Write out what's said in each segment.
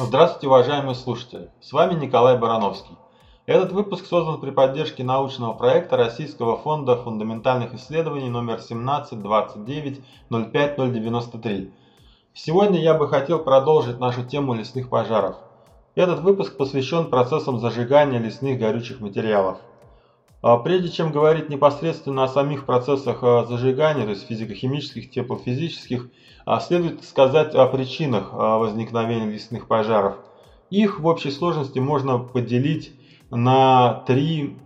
Здравствуйте, уважаемые слушатели! С вами Николай Барановский. Этот выпуск создан при поддержке научного проекта Российского фонда фундаментальных исследований номер 1729-05093. Сегодня я бы хотел продолжить нашу тему лесных пожаров. Этот выпуск посвящен процессам зажигания лесных горючих материалов. А прежде чем говорить непосредственно о самих процессах а, зажигания, то есть физико-химических, теплофизических, а, следует сказать о причинах возникновения лесных пожаров. Их в общей сложности можно поделить на три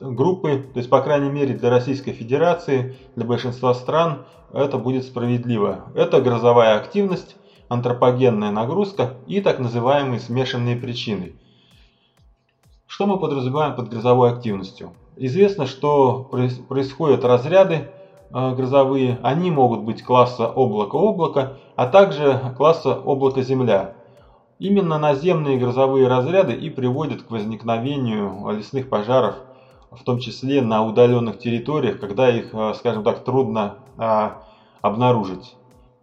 группы, то есть по крайней мере для Российской Федерации, для большинства стран это будет справедливо. Это грозовая активность, антропогенная нагрузка и так называемые смешанные причины – что мы подразумеваем под грозовой активностью? Известно, что происходят разряды э, грозовые, они могут быть класса облако-облако, а также класса облако-земля. Именно наземные грозовые разряды и приводят к возникновению лесных пожаров, в том числе на удаленных территориях, когда их, э, скажем так, трудно а, обнаружить.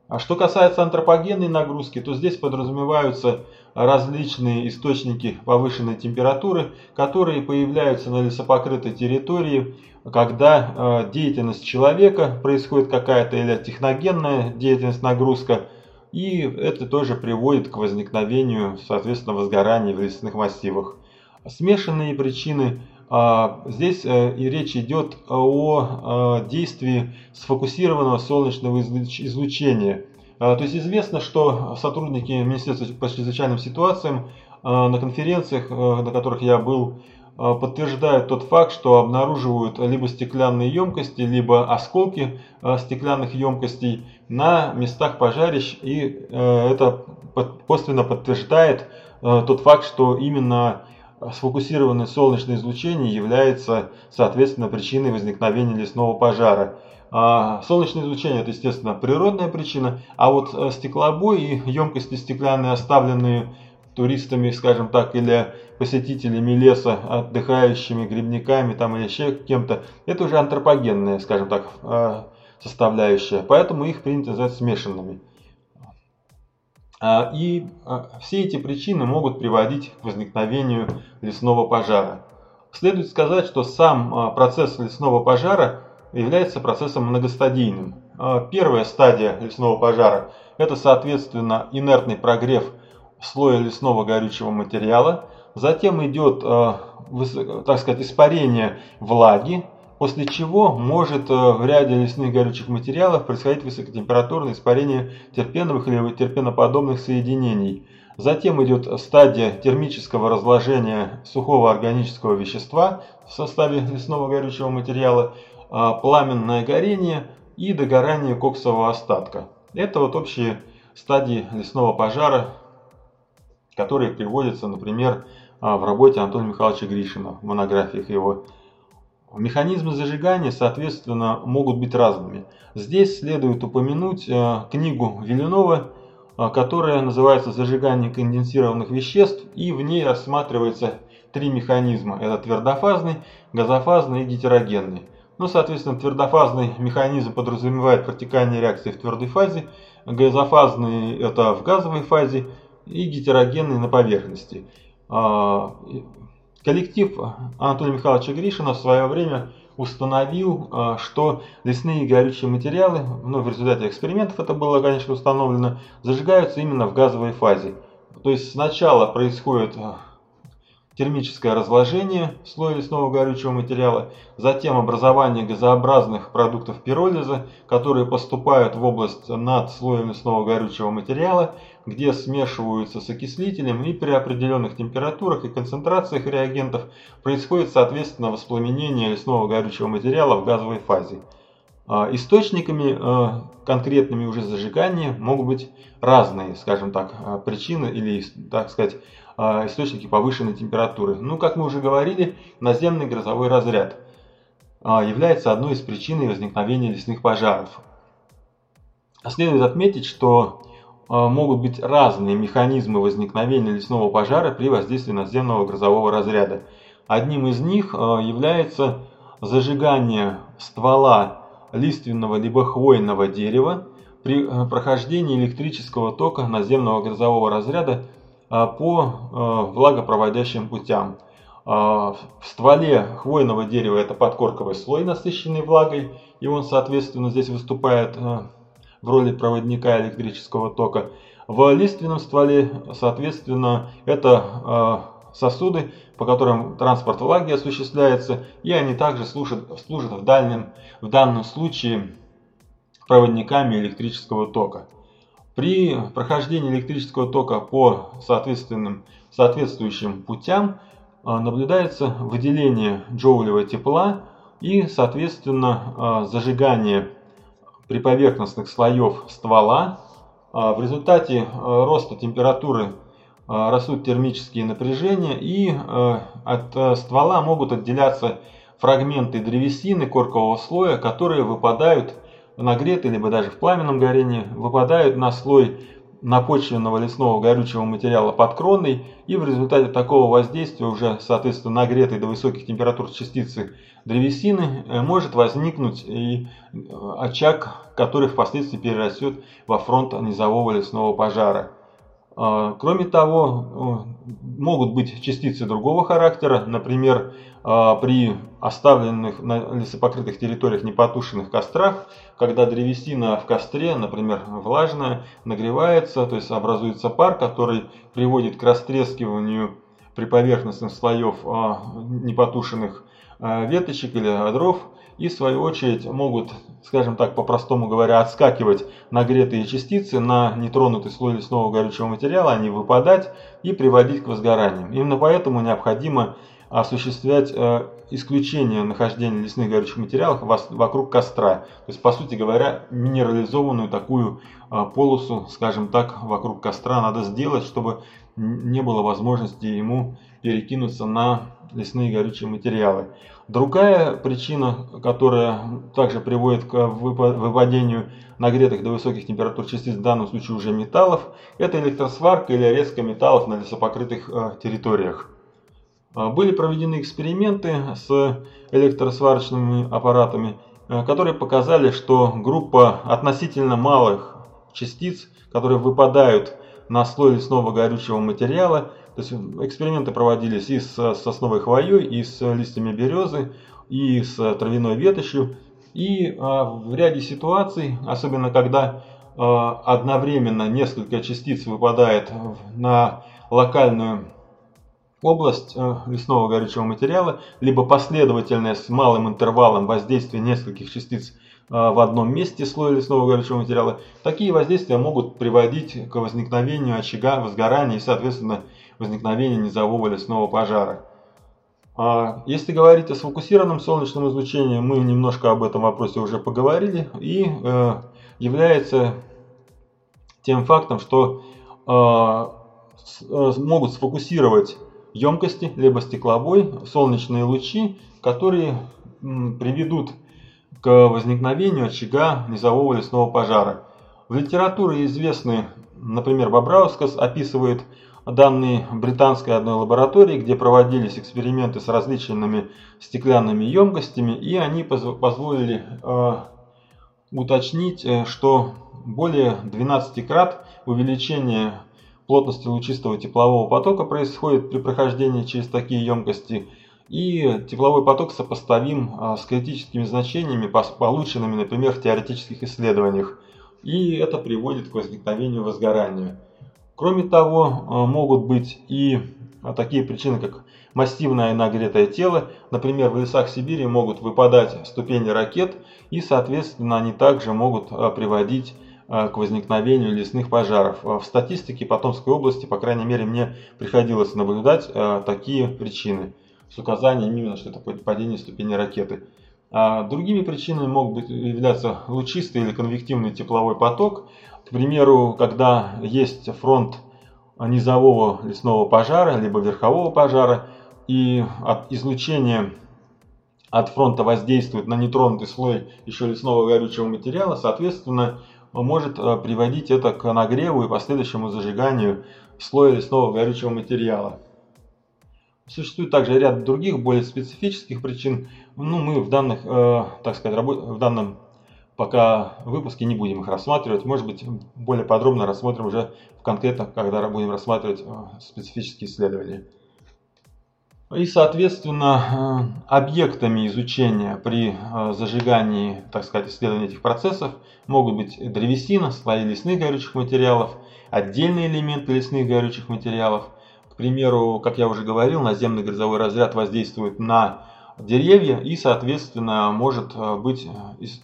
А что касается антропогенной нагрузки, то здесь подразумеваются различные источники повышенной температуры, которые появляются на лесопокрытой территории, когда э, деятельность человека происходит какая-то или техногенная деятельность, нагрузка, и это тоже приводит к возникновению, соответственно, возгораний в лесных массивах. Смешанные причины а, Здесь э, и речь идет о э, действии сфокусированного солнечного излучения. А, то есть известно, что сотрудники Министерства по чрезвычайным ситуациям а, на конференциях, э, на которых я был, а, подтверждают тот факт, что обнаруживают либо стеклянные емкости, либо осколки стеклянных емкостей на местах пожарищ, и э, это косвенно подтверждает э, тот факт, что именно сфокусированное солнечное излучение является, соответственно, причиной возникновения лесного пожара. А, солнечное излучение это, естественно, природная причина, а вот э, стеклобой и емкости стеклянные, оставленные туристами, скажем так, или посетителями леса, отдыхающими грибниками там, или еще кем-то, это уже антропогенная, скажем так, э, составляющая. Поэтому их принято называть смешанными. А, и а, все эти причины могут приводить к возникновению лесного пожара. Следует сказать, что сам процесс лесного пожара является процессом многостадийным. А, первая стадия лесного пожара – это, соответственно, инертный прогрев слоя лесного горючего материала. Затем идет, а, так сказать, испарение влаги, после чего может а, в ряде лесных горючих материалов происходить высокотемпературное испарение терпеновых или терпеноподобных соединений. Затем идет стадия термического разложения сухого органического вещества в составе лесного горючего материала – пламенное горение и догорание коксового остатка. Это вот общие стадии лесного пожара, которые приводятся, например, а, в работе Антона Михайловича Гришина, в монографиях его. Механизмы зажигания, соответственно, могут быть разными. Здесь следует упомянуть а, книгу Виленова, которая называется «Зажигание конденсированных веществ», и в ней рассматривается три механизма. Это твердофазный, газофазный и гетерогенный. Ну, соответственно, твердофазный механизм подразумевает протекание реакции в твердой фазе, газофазный это в газовой фазе и гетерогенный на поверхности. А, коллектив Анатолия Михайловича Гришина в свое время установил, а, что лесные горючие материалы, ну, в результате экспериментов это было, конечно, установлено, зажигаются именно в газовой фазе. То есть сначала происходит а, термическое разложение слоя лесного горючего материала, затем образование газообразных продуктов пиролиза, которые поступают в область над слоем лесного горючего материала, где смешиваются с окислителем и при определенных температурах и концентрациях реагентов происходит соответственно воспламенение лесного горючего материала в газовой фазе. А, источниками а, конкретными уже зажигания могут быть разные, скажем так, а, причины или, так сказать, источники повышенной температуры. Ну, как мы уже говорили, наземный грозовой разряд является одной из причин возникновения лесных пожаров. Следует отметить, что могут быть разные механизмы возникновения лесного пожара при воздействии наземного грозового разряда. Одним из них является зажигание ствола лиственного либо хвойного дерева при прохождении электрического тока наземного грозового разряда по влагопроводящим путям. В стволе хвойного дерева это подкорковый слой, насыщенный влагой, и он, соответственно, здесь выступает в роли проводника электрического тока. В лиственном стволе, соответственно, это сосуды, по которым транспорт влаги осуществляется, и они также служат, служат в, дальнем, в данном случае проводниками электрического тока. При прохождении электрического тока по соответственным, соответствующим путям а, наблюдается выделение джоулевого тепла и, соответственно, а, зажигание приповерхностных слоев ствола. А, в результате роста температуры растут термические напряжения и от ствола могут отделяться фрагменты древесины коркового слоя, которые выпадают нагреты, либо даже в пламенном горении, выпадают на слой напочвенного лесного горючего материала под кроной, и в результате такого воздействия уже, соответственно, нагретой до высоких температур частицы древесины э, может возникнуть и э, очаг, который впоследствии перерастет во фронт низового лесного пожара. А, кроме того, могут быть частицы другого характера, например, а, при оставленных на лесопокрытых территориях непотушенных кострах, когда древесина в костре, например, влажная, нагревается, то есть образуется пар, который приводит к растрескиванию приповерхностных слоев а, непотушенных веточек или дров, и в свою очередь могут, скажем так, по-простому говоря, отскакивать нагретые частицы на нетронутый слой лесного горючего материала, они выпадать и приводить к возгоранию. Именно поэтому необходимо осуществлять э, исключение нахождения лесных горючих материалов вокруг костра. То есть, по сути говоря, минерализованную такую э, полосу, скажем так, вокруг костра надо сделать, чтобы не было возможности ему перекинуться на лесные горючие материалы. Другая причина, которая также приводит к выпадению нагретых до высоких температур частиц, в данном случае уже металлов, это электросварка или резка металлов на лесопокрытых э, территориях. Э, были проведены эксперименты с электросварочными аппаратами, э, которые показали, что группа относительно малых частиц, которые выпадают на слой лесного горючего материала, то есть эксперименты проводились и с сосновой хвоей, и с листьями березы, и с травяной ветошью. И а, в ряде ситуаций, особенно когда а, одновременно несколько частиц выпадает на локальную область а, лесного горючего материала, либо последовательное с малым интервалом воздействие нескольких частиц в одном месте слоя лесного горючего материала, такие воздействия могут приводить к возникновению очага, возгорания и, соответственно, возникновения низового лесного пожара. А если говорить о сфокусированном солнечном излучении, мы немножко об этом вопросе уже поговорили, и э, является тем фактом, что э, э, могут сфокусировать емкости, либо стекловой, солнечные лучи, которые приведут к возникновению очага низового лесного пожара. В литературе известны, например, Бобраускас описывает данные британской одной лаборатории, где проводились эксперименты с различными стеклянными емкостями, и они позволили э, уточнить, э, что более 12 крат увеличение плотности лучистого теплового потока происходит при прохождении через такие емкости, и тепловой поток сопоставим э, с критическими значениями, полученными, например, в теоретических исследованиях. И это приводит к возникновению возгорания. Кроме того, э, могут быть и э, такие причины, как массивное нагретое тело. Например, в лесах Сибири могут выпадать ступени ракет, и, соответственно, они также могут приводить к возникновению лесных пожаров. В статистике Потомской области, по крайней мере, мне приходилось наблюдать такие причины с указанием именно, что это падение ступени ракеты. А другими причинами могут являться лучистый или конвективный тепловой поток, к примеру, когда есть фронт низового лесного пожара, либо верхового пожара, и от излучения от фронта воздействует на нетронутый слой еще лесного горючего материала, соответственно, может э, приводить это к нагреву и последующему зажиганию слоя лесного горючего материала. Существует также ряд других более специфических причин. Ну, мы в данных, э, так сказать, в данном пока выпуске не будем их рассматривать. Может быть, более подробно рассмотрим уже конкретно, когда будем рассматривать специфические исследования. И, соответственно, объектами изучения при зажигании, так сказать, исследования этих процессов могут быть древесина, слои лесных горючих материалов, отдельные элементы лесных горючих материалов. К примеру, как я уже говорил, наземный грозовой разряд воздействует на деревья и, соответственно, может быть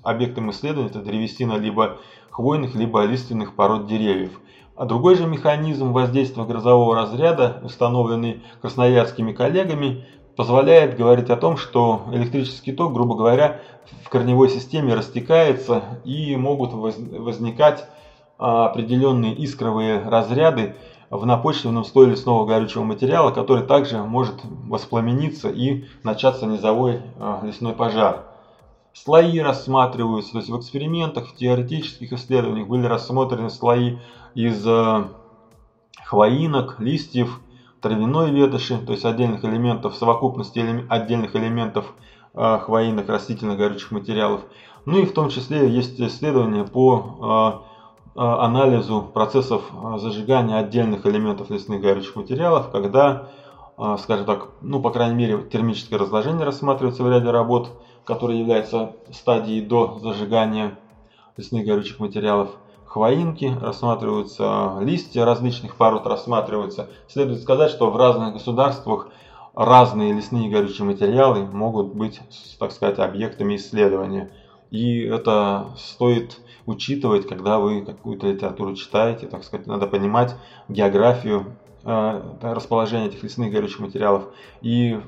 объектом исследования это древесина либо хвойных, либо лиственных пород деревьев. А другой же механизм воздействия грозового разряда, установленный красноярскими коллегами, позволяет говорить о том, что электрический ток, грубо говоря, в корневой системе растекается и могут возникать а, определенные искровые разряды в напочвенном слое лесного горючего материала, который также может воспламениться и начаться низовой а, лесной пожар. Слои рассматриваются, то есть в экспериментах, в теоретических исследованиях были рассмотрены слои из э, хвоинок, листьев, травяной ветоши, то есть отдельных элементов, совокупности отдельных элементов э, хвоинок, растительных горючих материалов. Ну и в том числе есть исследования по э, анализу процессов зажигания отдельных элементов лесных горючих материалов, когда, скажем так, ну по крайней мере термическое разложение рассматривается в ряде работ, которые являются стадией до зажигания лесных горючих материалов. Хвоинки рассматриваются, листья различных пород рассматриваются. Следует сказать, что в разных государствах разные лесные горючие материалы могут быть, так сказать, объектами исследования. И это стоит учитывать, когда вы какую-то литературу читаете, так сказать, надо понимать географию э, расположения этих лесных горючих материалов и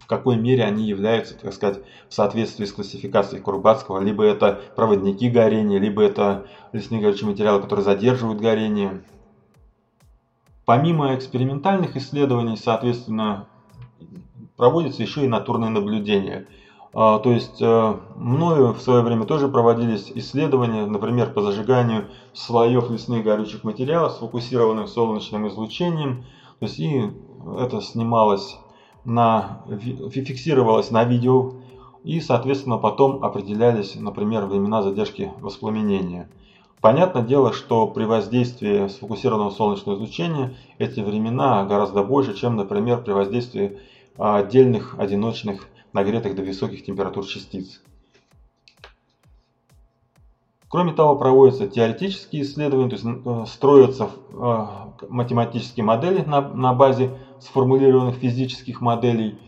в какой мере они являются, так сказать, в соответствии с классификацией Курбатского. Либо это проводники горения, либо это лесные горючие материалы, которые задерживают горение. Помимо экспериментальных исследований, соответственно, проводятся еще и натурные наблюдения. А, то есть э, мною в свое время тоже проводились исследования, например, по зажиганию слоев лесных горючих материалов, сфокусированных солнечным излучением. То есть и это снималось на, фиксировалось на видео и, соответственно, потом определялись, например, времена задержки воспламенения. Понятное дело, что при воздействии сфокусированного солнечного излучения эти времена гораздо больше, чем, например, при воздействии отдельных одиночных нагретых до высоких температур частиц. Кроме того, проводятся теоретические исследования, то есть э, строятся э, математические модели на, базе сформулированных физических моделей.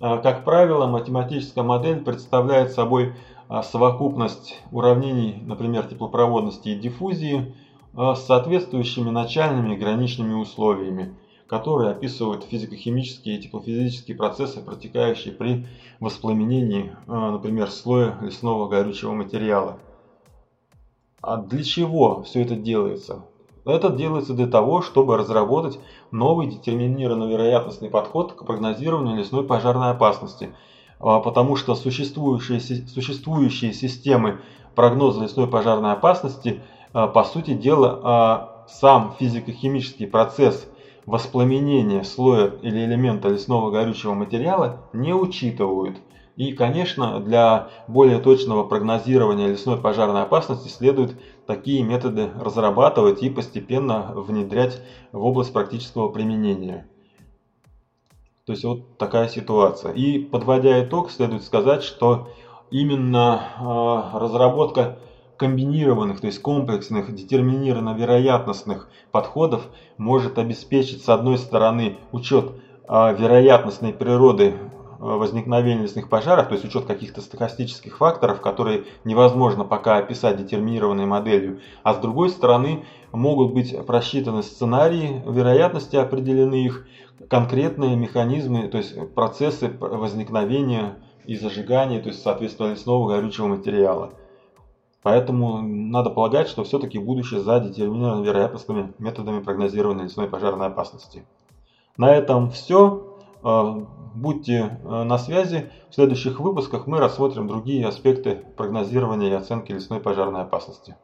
Э, как правило, математическая модель представляет собой совокупность уравнений, например, теплопроводности и диффузии, с соответствующими начальными и граничными условиями, которые описывают физико-химические и теплофизические процессы, протекающие при воспламенении, например, слоя лесного горючего материала. А для чего все это делается? Это делается для того, чтобы разработать новый детерминированный вероятностный подход к прогнозированию лесной пожарной опасности. А, потому что существующие, существующие системы прогноза лесной пожарной опасности, а, по сути дела, а, сам физико-химический процесс воспламенения слоя или элемента лесного горючего материала не учитывают. И, конечно, для более точного прогнозирования лесной пожарной опасности следует такие методы разрабатывать и постепенно внедрять в область практического применения. То есть вот такая ситуация. И подводя итог, следует сказать, что именно э, разработка комбинированных, то есть комплексных, детерминированно-вероятностных подходов может обеспечить, с одной стороны, учет э, вероятностной природы Э, возникновения лесных пожаров, то есть учет каких-то стохастических факторов, которые невозможно пока описать детерминированной моделью, а с другой стороны могут быть просчитаны сценарии, вероятности определены их, конкретные механизмы, то есть процессы возникновения и зажигания, то есть соответственно лесного горючего материала. Поэтому надо полагать, что все-таки будущее за детерминированными вероятностными методами прогнозирования лесной пожарной опасности. На этом все. Э, будьте э, на связи. В следующих выпусках мы рассмотрим другие аспекты прогнозирования и оценки лесной пожарной опасности.